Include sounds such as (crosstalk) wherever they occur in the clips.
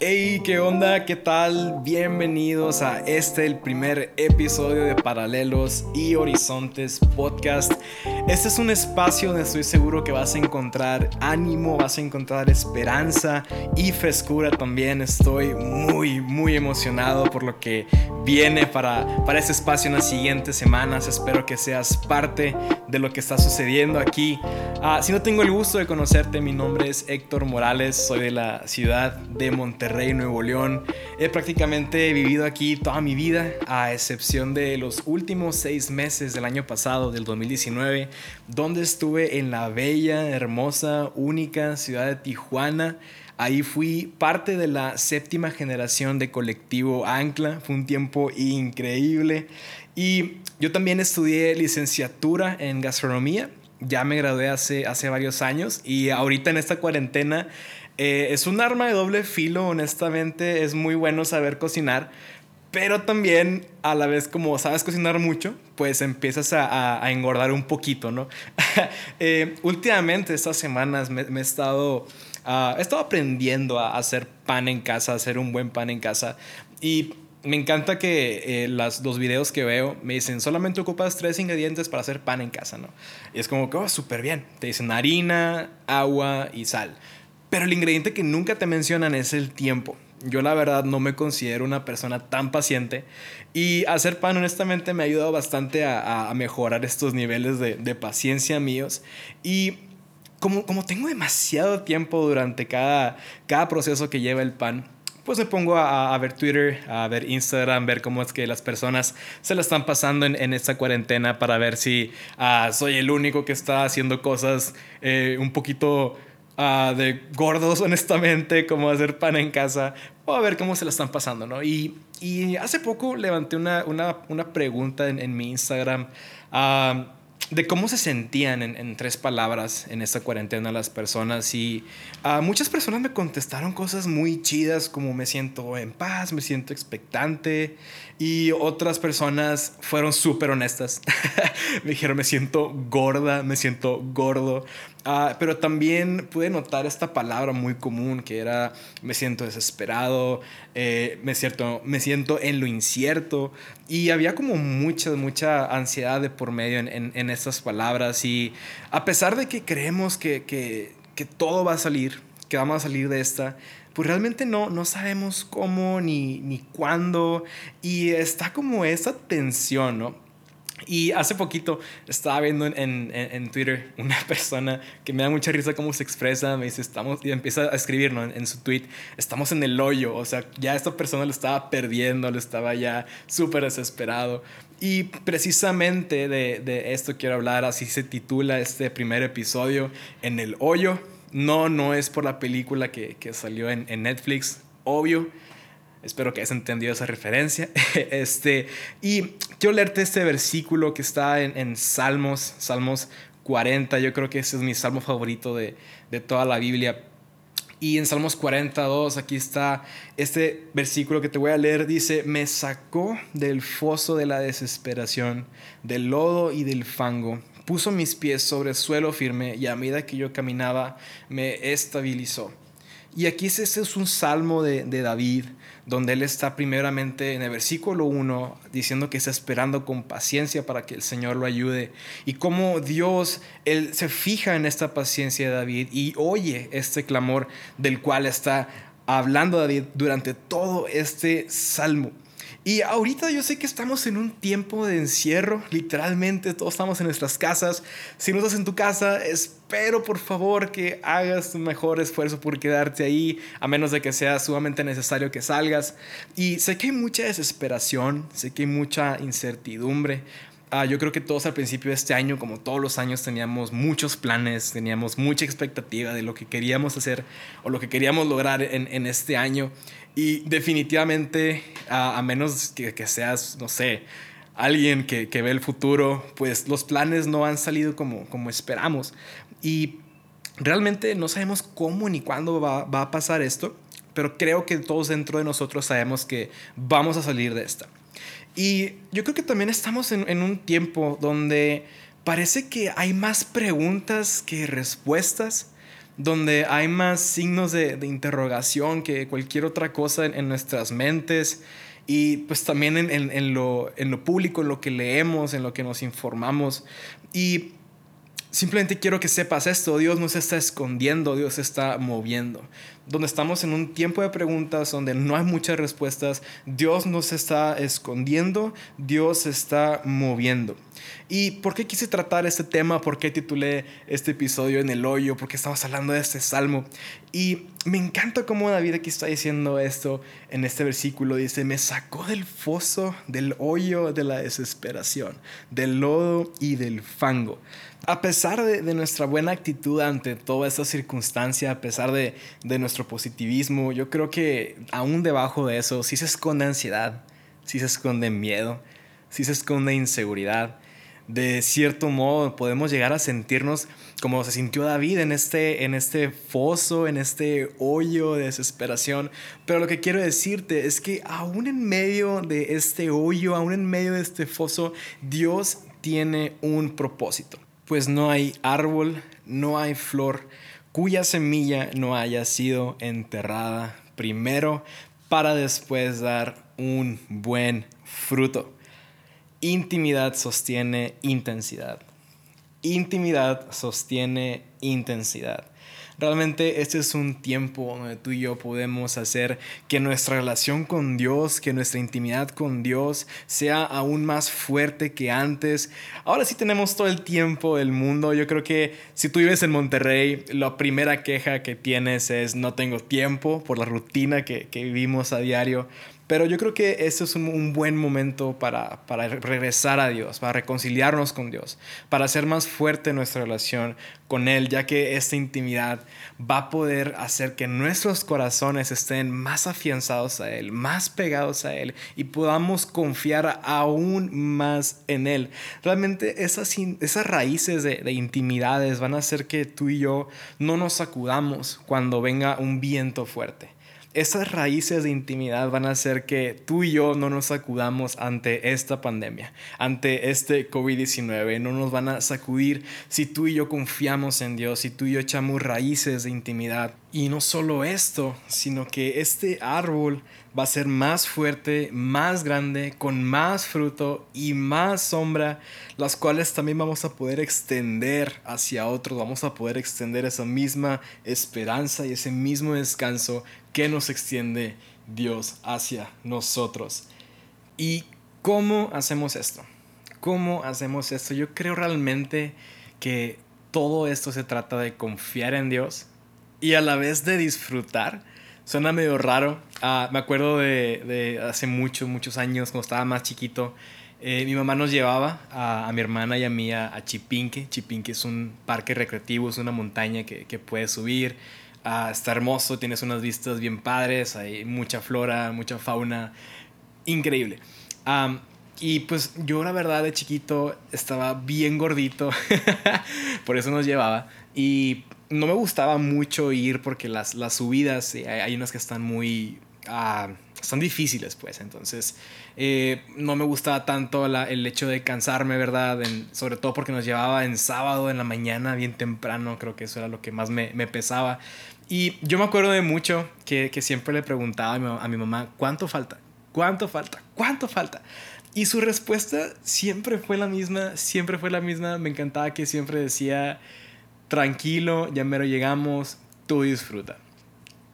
Hey, ¿qué onda? ¿Qué tal? Bienvenidos a este, el primer episodio de Paralelos y Horizontes Podcast. Este es un espacio donde estoy seguro que vas a encontrar ánimo, vas a encontrar esperanza y frescura también. Estoy muy, muy emocionado por lo que viene para, para este espacio en las siguientes semanas. Espero que seas parte de lo que está sucediendo aquí. Ah, si no tengo el gusto de conocerte, mi nombre es Héctor Morales, soy de la ciudad de Monterrey Rey, Nuevo León. He prácticamente vivido aquí toda mi vida, a excepción de los últimos seis meses del año pasado, del 2019, donde estuve en la bella, hermosa, única ciudad de Tijuana. Ahí fui parte de la séptima generación de colectivo Ancla. Fue un tiempo increíble. Y yo también estudié licenciatura en gastronomía. Ya me gradué hace, hace varios años y ahorita en esta cuarentena eh, es un arma de doble filo, honestamente. Es muy bueno saber cocinar. Pero también, a la vez, como sabes cocinar mucho, pues empiezas a, engordar un poquito, ¿no? (laughs) Eh, últimamente, estas semanas, me, he, estado, ah, he estado aprendiendo a hacer pan en casa, a hacer un buen pan en casa. Y me encanta que eh, las, los videos que veo me dicen, solamente ocupas tres ingredientes para hacer pan en casa, ¿no? Y es como que, oh, súper bien. Te dicen harina, agua y sal. Pero el ingrediente que nunca te mencionan es el tiempo. Yo la verdad no me considero una persona tan paciente y hacer pan honestamente me ha ayudado bastante a, mejorar estos niveles de, paciencia míos y como, como tengo demasiado tiempo durante cada, cada proceso que lleva el pan, pues me pongo a, ver Twitter, a ver Instagram, ver cómo es que las personas se la están pasando en, esta cuarentena para ver si ah, soy el único que está haciendo cosas eh, un poquito Ah, de gordos, (laughs) honestamente, como hacer pan en casa, o a ver cómo se la están pasando, ¿no? Y, y hace poco levanté una, una, una pregunta en, en, mi Instagram ah, de cómo se sentían en, tres palabras en esta cuarentena las personas y uh, muchas personas me contestaron cosas muy chidas como me siento en paz, me siento expectante y otras personas fueron súper honestas. (laughs) me dijeron me siento gorda, me siento gordo. Ah, pero también pude notar esta palabra muy común que era me siento desesperado, eh, me, siento, me siento en lo incierto y había como mucha, mucha ansiedad de por medio en, en, estas palabras. Y a pesar de que creemos que, que, que todo va a salir, que vamos a salir de esta, pues realmente no, no sabemos cómo ni, ni cuándo. Y está como esa tensión, ¿no? Y hace poquito estaba viendo en, en, Twitter una (laughs) persona que me da mucha risa cómo se expresa, me dice, estamos, y empieza a escribir en, su tweet, estamos en el hoyo, o sea, ya esta persona lo estaba perdiendo, lo estaba ya súper desesperado. Y precisamente de, de esto quiero hablar, así se titula este primer episodio, En el hoyo. No, no es por la película que, que salió en, en Netflix, obvio Espero que hayas entendido esa referencia. (laughs) este, y quiero leerte este versículo que está en, en, Salmos, Salmos 40. Yo creo que ese es mi salmo favorito de, de toda la Biblia. Y en Salmos 42, aquí está este versículo que te voy a leer. Dice, me sacó del foso de la desesperación, del lodo y del fango. Puso mis pies sobre suelo firme y a medida que yo caminaba me estabilizó. Y aquí ese es un salmo de, de David donde él está primeramente en el versículo 1 diciendo que está esperando con paciencia para que el Señor lo ayude y cómo Dios, él se fija en esta paciencia de David y oye este clamor del cual está hablando David durante todo este salmo. Y ahorita yo sé que estamos en un tiempo de encierro, literalmente todos estamos en nuestras casas. Si no estás en tu casa, espero por favor que hagas tu mejor esfuerzo por quedarte ahí, a menos de que sea sumamente necesario que salgas. Y sé que hay mucha desesperación, sé que hay mucha incertidumbre, Ah, yo creo que todos al principio de este año, como todos los años, teníamos muchos planes, teníamos mucha expectativa de lo que queríamos hacer o lo que queríamos lograr en, en este año. Y definitivamente, a, menos que, que, seas, no sé, alguien que, que, ve el futuro, pues los planes no han salido como, como esperamos. Y realmente no sabemos cómo ni cuándo va, va a pasar esto, pero creo que todos dentro de nosotros sabemos que vamos a salir de esta. Y yo creo que también estamos en, en un tiempo donde parece que hay más preguntas que respuestas, donde hay más signos de, interrogación que cualquier otra cosa en, nuestras mentes y pues también en, lo, en lo público, en lo que leemos, en lo que nos informamos. Y Simplemente quiero que sepas esto, Dios no se está escondiendo, Dios se está moviendo. Donde estamos en un tiempo de preguntas, donde no hay muchas respuestas, Dios no se está escondiendo, Dios se está moviendo. ¿Y por qué quise tratar este tema? ¿Por qué titulé este episodio en el hoyo? Porque estamos hablando de este salmo. Y me encanta cómo David aquí está diciendo esto en este versículo. Dice, me sacó del foso, del hoyo de la desesperación, del lodo y del fango. A pesar de, nuestra buena actitud ante toda esta circunstancia, a pesar de, de nuestro positivismo, yo creo que aún debajo de eso sí se esconde ansiedad, sí se esconde miedo, sí se esconde inseguridad de cierto modo podemos llegar a sentirnos como se sintió David en este, en este foso, en este hoyo de desesperación. Pero lo que quiero decirte es que aún en medio de este hoyo, aún en medio de este foso, Dios tiene un propósito. Pues no hay árbol, no hay flor cuya semilla no haya sido enterrada primero para después dar un buen fruto. Intimidad sostiene intensidad. Intimidad sostiene intensidad. Realmente este es un tiempo donde tú y yo podemos hacer que nuestra relación con Dios, que nuestra intimidad con Dios sea aún más fuerte que antes. Ahora sí tenemos todo el tiempo del mundo. Yo creo que si tú vives en Monterrey, la primera queja que tienes es no tengo tiempo por la rutina que, que vivimos a diario. Pero yo creo que este es un, buen momento para, para, regresar a Dios, para reconciliarnos con Dios, para hacer más fuerte nuestra relación con Él, ya que esta intimidad va a poder hacer que nuestros corazones estén más afianzados a Él, más pegados a Él y podamos confiar aún más en Él. Realmente esas, esas raíces de, de intimidades van a hacer que tú y yo no nos sacudamos cuando venga un viento fuerte esas raíces de intimidad van a hacer que tú y yo no nos sacudamos ante esta pandemia, ante este COVID-19. No nos van a sacudir si tú y yo confiamos en Dios, si tú y yo echamos raíces de intimidad. Y no solo esto, sino que este árbol va a ser más fuerte, más grande, con más fruto y más sombra, las cuales también vamos a poder extender hacia otros, vamos a poder extender esa misma esperanza y ese mismo descanso que nos extiende Dios hacia nosotros. ¿Y cómo hacemos esto? ¿Cómo hacemos esto? Yo creo realmente que todo esto se trata de confiar en Dios, y a la vez de disfrutar. Suena medio raro. Ah, me acuerdo de, hace muchos, muchos años, cuando estaba más chiquito, eh, mi mamá nos llevaba a, mi hermana y a mí a, Chipinque. Chipinque es un parque recreativo, es una montaña que, que puedes subir. Ah, está hermoso, tienes unas vistas bien padres, hay mucha flora, mucha fauna, increíble. y pues yo la verdad de chiquito estaba bien gordito, (laughs) por eso nos llevaba. Y no me gustaba mucho ir porque las, las subidas, eh, hay, unas que están muy... Ah, son difíciles, pues. Entonces, eh, no me gustaba tanto el hecho de cansarme, ¿verdad? sobre todo porque nos llevaba en sábado, en la mañana, bien temprano. Creo que eso era lo que más me, me pesaba. Y yo me acuerdo de mucho que, que siempre le preguntaba a mi, a mi, mamá, ¿cuánto falta? ¿Cuánto falta? ¿Cuánto falta? Y su respuesta siempre fue la misma, siempre fue la misma. Me encantaba que siempre decía tranquilo, ya mero llegamos, tú disfruta.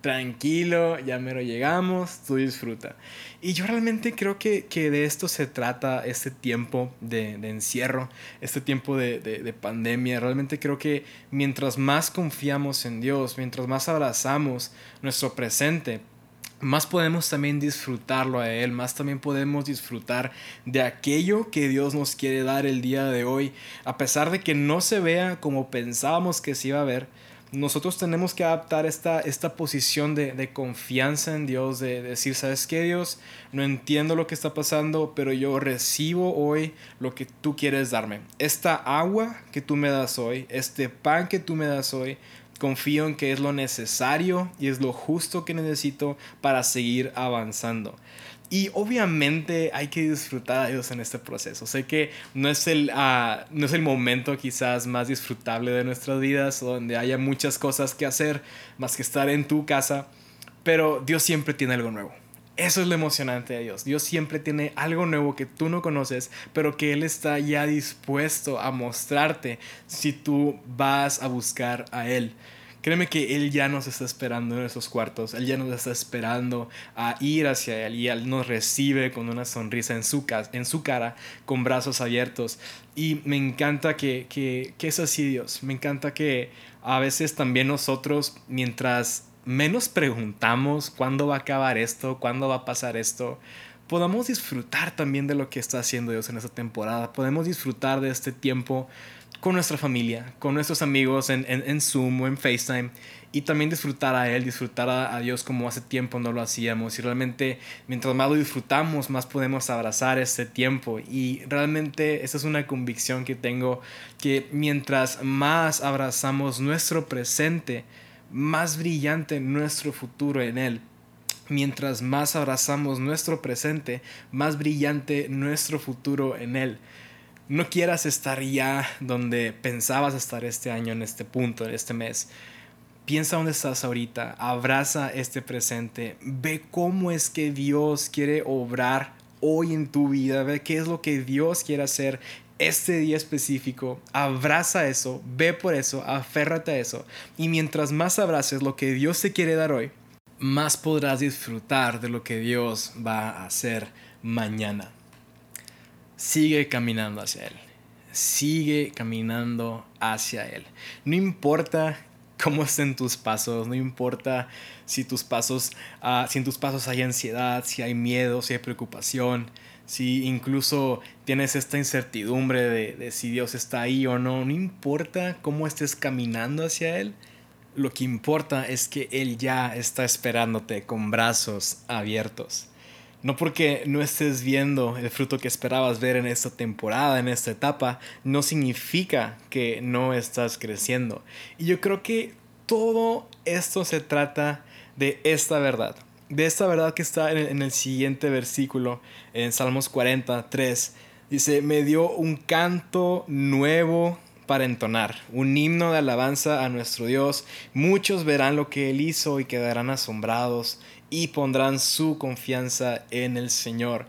Tranquilo, ya mero llegamos, tú disfruta. Y yo realmente creo que, de esto se trata este tiempo de, encierro, este tiempo de, de pandemia. Realmente creo que mientras más confiamos en Dios, mientras más abrazamos nuestro presente, más podemos también disfrutarlo a Él, más también podemos disfrutar de aquello que Dios nos quiere dar el día de hoy, a pesar de que no se vea como pensábamos que se iba a ver. Nosotros tenemos que adaptar esta, esta posición de, confianza en Dios, de, de decir, ¿sabes qué Dios? No entiendo lo que está pasando, pero yo recibo hoy lo que tú quieres darme. Esta agua que tú me das hoy, este pan que tú me das hoy, confío en que es lo necesario y es lo justo que necesito para seguir avanzando. Y obviamente hay que disfrutar a Dios en este proceso. Sé que no es el, ah, no es el momento quizás más disfrutable de nuestras vidas, donde haya muchas cosas que hacer más que estar en tu casa, pero Dios siempre tiene algo nuevo. Eso es lo emocionante de Dios. Dios siempre tiene algo nuevo que tú no conoces, pero que Él está ya dispuesto a mostrarte si tú vas a buscar a Él. Créeme que Él ya nos está esperando en esos cuartos, Él ya nos está esperando a ir hacia Él y Él nos recibe con una sonrisa en su, en su cara, con brazos abiertos. Y me encanta que, que, que es así Dios, me encanta que a veces también nosotros, mientras menos preguntamos cuándo va a acabar esto, cuándo va a pasar esto, podamos disfrutar también de lo que está haciendo Dios en esta temporada. Podemos disfrutar de este tiempo con nuestra familia, con nuestros amigos en, en, Zoom o en FaceTime y también disfrutar a Él, disfrutar a, a, Dios como hace tiempo no lo hacíamos. Y realmente, mientras más lo disfrutamos, más podemos abrazar este tiempo. Y realmente esa es una convicción que tengo, que mientras más abrazamos nuestro presente, más brillante nuestro futuro en Él. Mientras más abrazamos nuestro presente, más brillante nuestro futuro en Él. No quieras estar ya donde pensabas estar este año, en este punto, en este mes. Piensa dónde estás ahorita, abraza este presente, ve cómo es que Dios quiere obrar hoy en tu vida, ve qué es lo que Dios quiere hacer este día específico, abraza eso, ve por eso, aférrate a eso. Y mientras más abraces lo que Dios te quiere dar hoy, más podrás disfrutar de lo que Dios va a hacer mañana. Sigue caminando hacia Él. Sigue caminando hacia Él. No importa cómo estén tus pasos, no importa si tus pasos, uh, si en tus pasos hay ansiedad, si hay miedo, si hay preocupación, si incluso tienes esta incertidumbre de, si Dios está ahí o no, no importa cómo estés caminando hacia Él, lo que importa es que Él ya está esperándote con brazos abiertos. No porque no estés viendo el fruto que esperabas ver en esta temporada, en esta etapa, no significa que no estás creciendo. Y yo creo que todo esto se trata de esta verdad de esta verdad que está en el, siguiente versículo, en Salmos 43. Dice, me dio un canto nuevo para entonar, un himno de alabanza a nuestro Dios. Muchos verán lo que Él hizo y quedarán asombrados y pondrán su confianza en el Señor.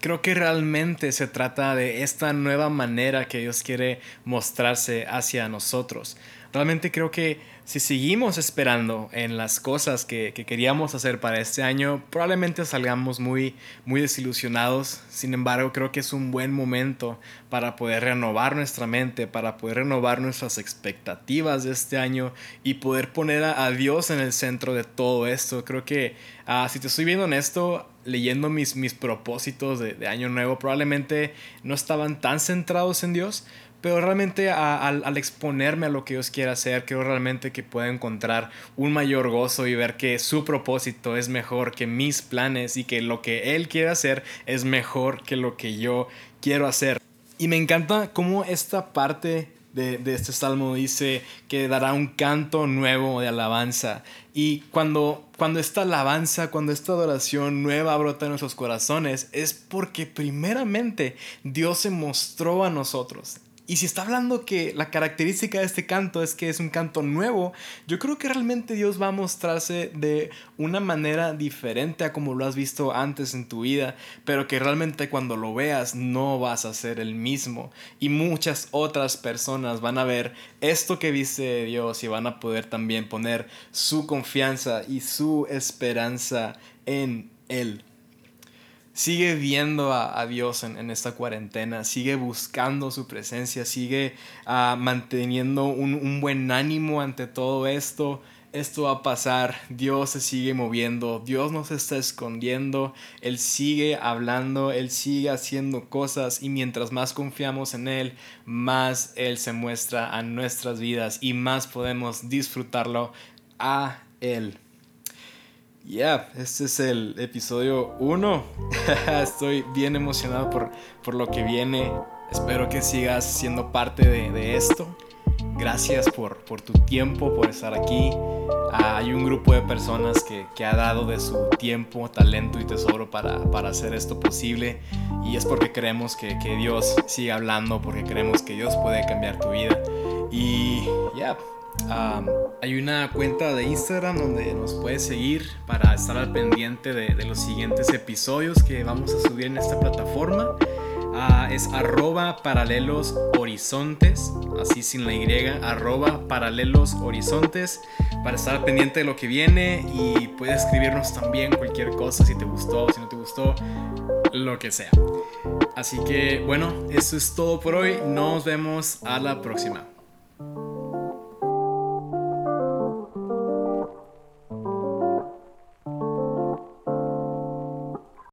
Creo que realmente se trata de esta nueva manera que Dios quiere mostrarse hacia nosotros. Realmente creo que si seguimos esperando en las cosas que, queríamos hacer para este año, probablemente salgamos muy, muy desilusionados. Sin embargo, creo que es un buen momento para poder renovar nuestra mente, para poder renovar nuestras expectativas de este año y poder poner a, Dios en el centro de todo esto. Creo que, ah, si te estoy viendo en esto, leyendo mis, mis propósitos de, de año nuevo, probablemente no estaban tan centrados en Dios pero realmente al exponerme a lo que Dios quiere hacer, creo realmente que puedo encontrar un mayor gozo y ver que su propósito es mejor que mis planes y que lo que Él quiere hacer es mejor que lo que yo quiero hacer. Y me encanta cómo esta parte de, de, este salmo dice que dará un canto nuevo de alabanza. Y cuando, cuando esta alabanza, cuando esta adoración nueva brota en nuestros corazones, es porque primeramente Dios se mostró a nosotros. Y si está hablando que la característica de este canto es que es un canto nuevo, yo creo que realmente Dios va a mostrarse de una manera diferente a como lo has visto antes en tu vida, pero que realmente cuando lo veas no vas a ser el mismo. Y muchas otras personas van a ver esto que viste de Dios y van a poder también poner su confianza y su esperanza en Él sigue viendo a, Dios en, esta cuarentena, sigue buscando su presencia, sigue ah, manteniendo un, buen ánimo ante todo esto. Esto va a pasar, Dios se sigue moviendo, Dios no se está escondiendo, Él sigue hablando, Él sigue haciendo cosas y mientras más confiamos en Él, más Él se muestra a nuestras vidas y más podemos disfrutarlo a Él. Ya, este es el episodio 1. (laughs) Estoy bien emocionado por, por, lo que viene. Espero que sigas siendo parte de, de esto. gracias por, por tu tiempo, por estar aquí. Ah, hay un grupo de personas que, que, ha dado de su tiempo, talento y tesoro para, para hacer esto posible. Y es porque creemos que, que Dios sigue hablando, porque creemos que Dios puede cambiar tu vida. Y ya, hay una cuenta de Instagram donde nos puedes seguir para estar al pendiente de, los siguientes episodios que vamos a subir en esta plataforma. Ah, es arroba paralelos horizontes, así sin la Y, arroba paralelos horizontes, para estar pendiente de lo que viene y puedes escribirnos también cualquier cosa, si te gustó, si no te gustó, lo que sea. Así que bueno, eso es todo por hoy, nos vemos a la próxima.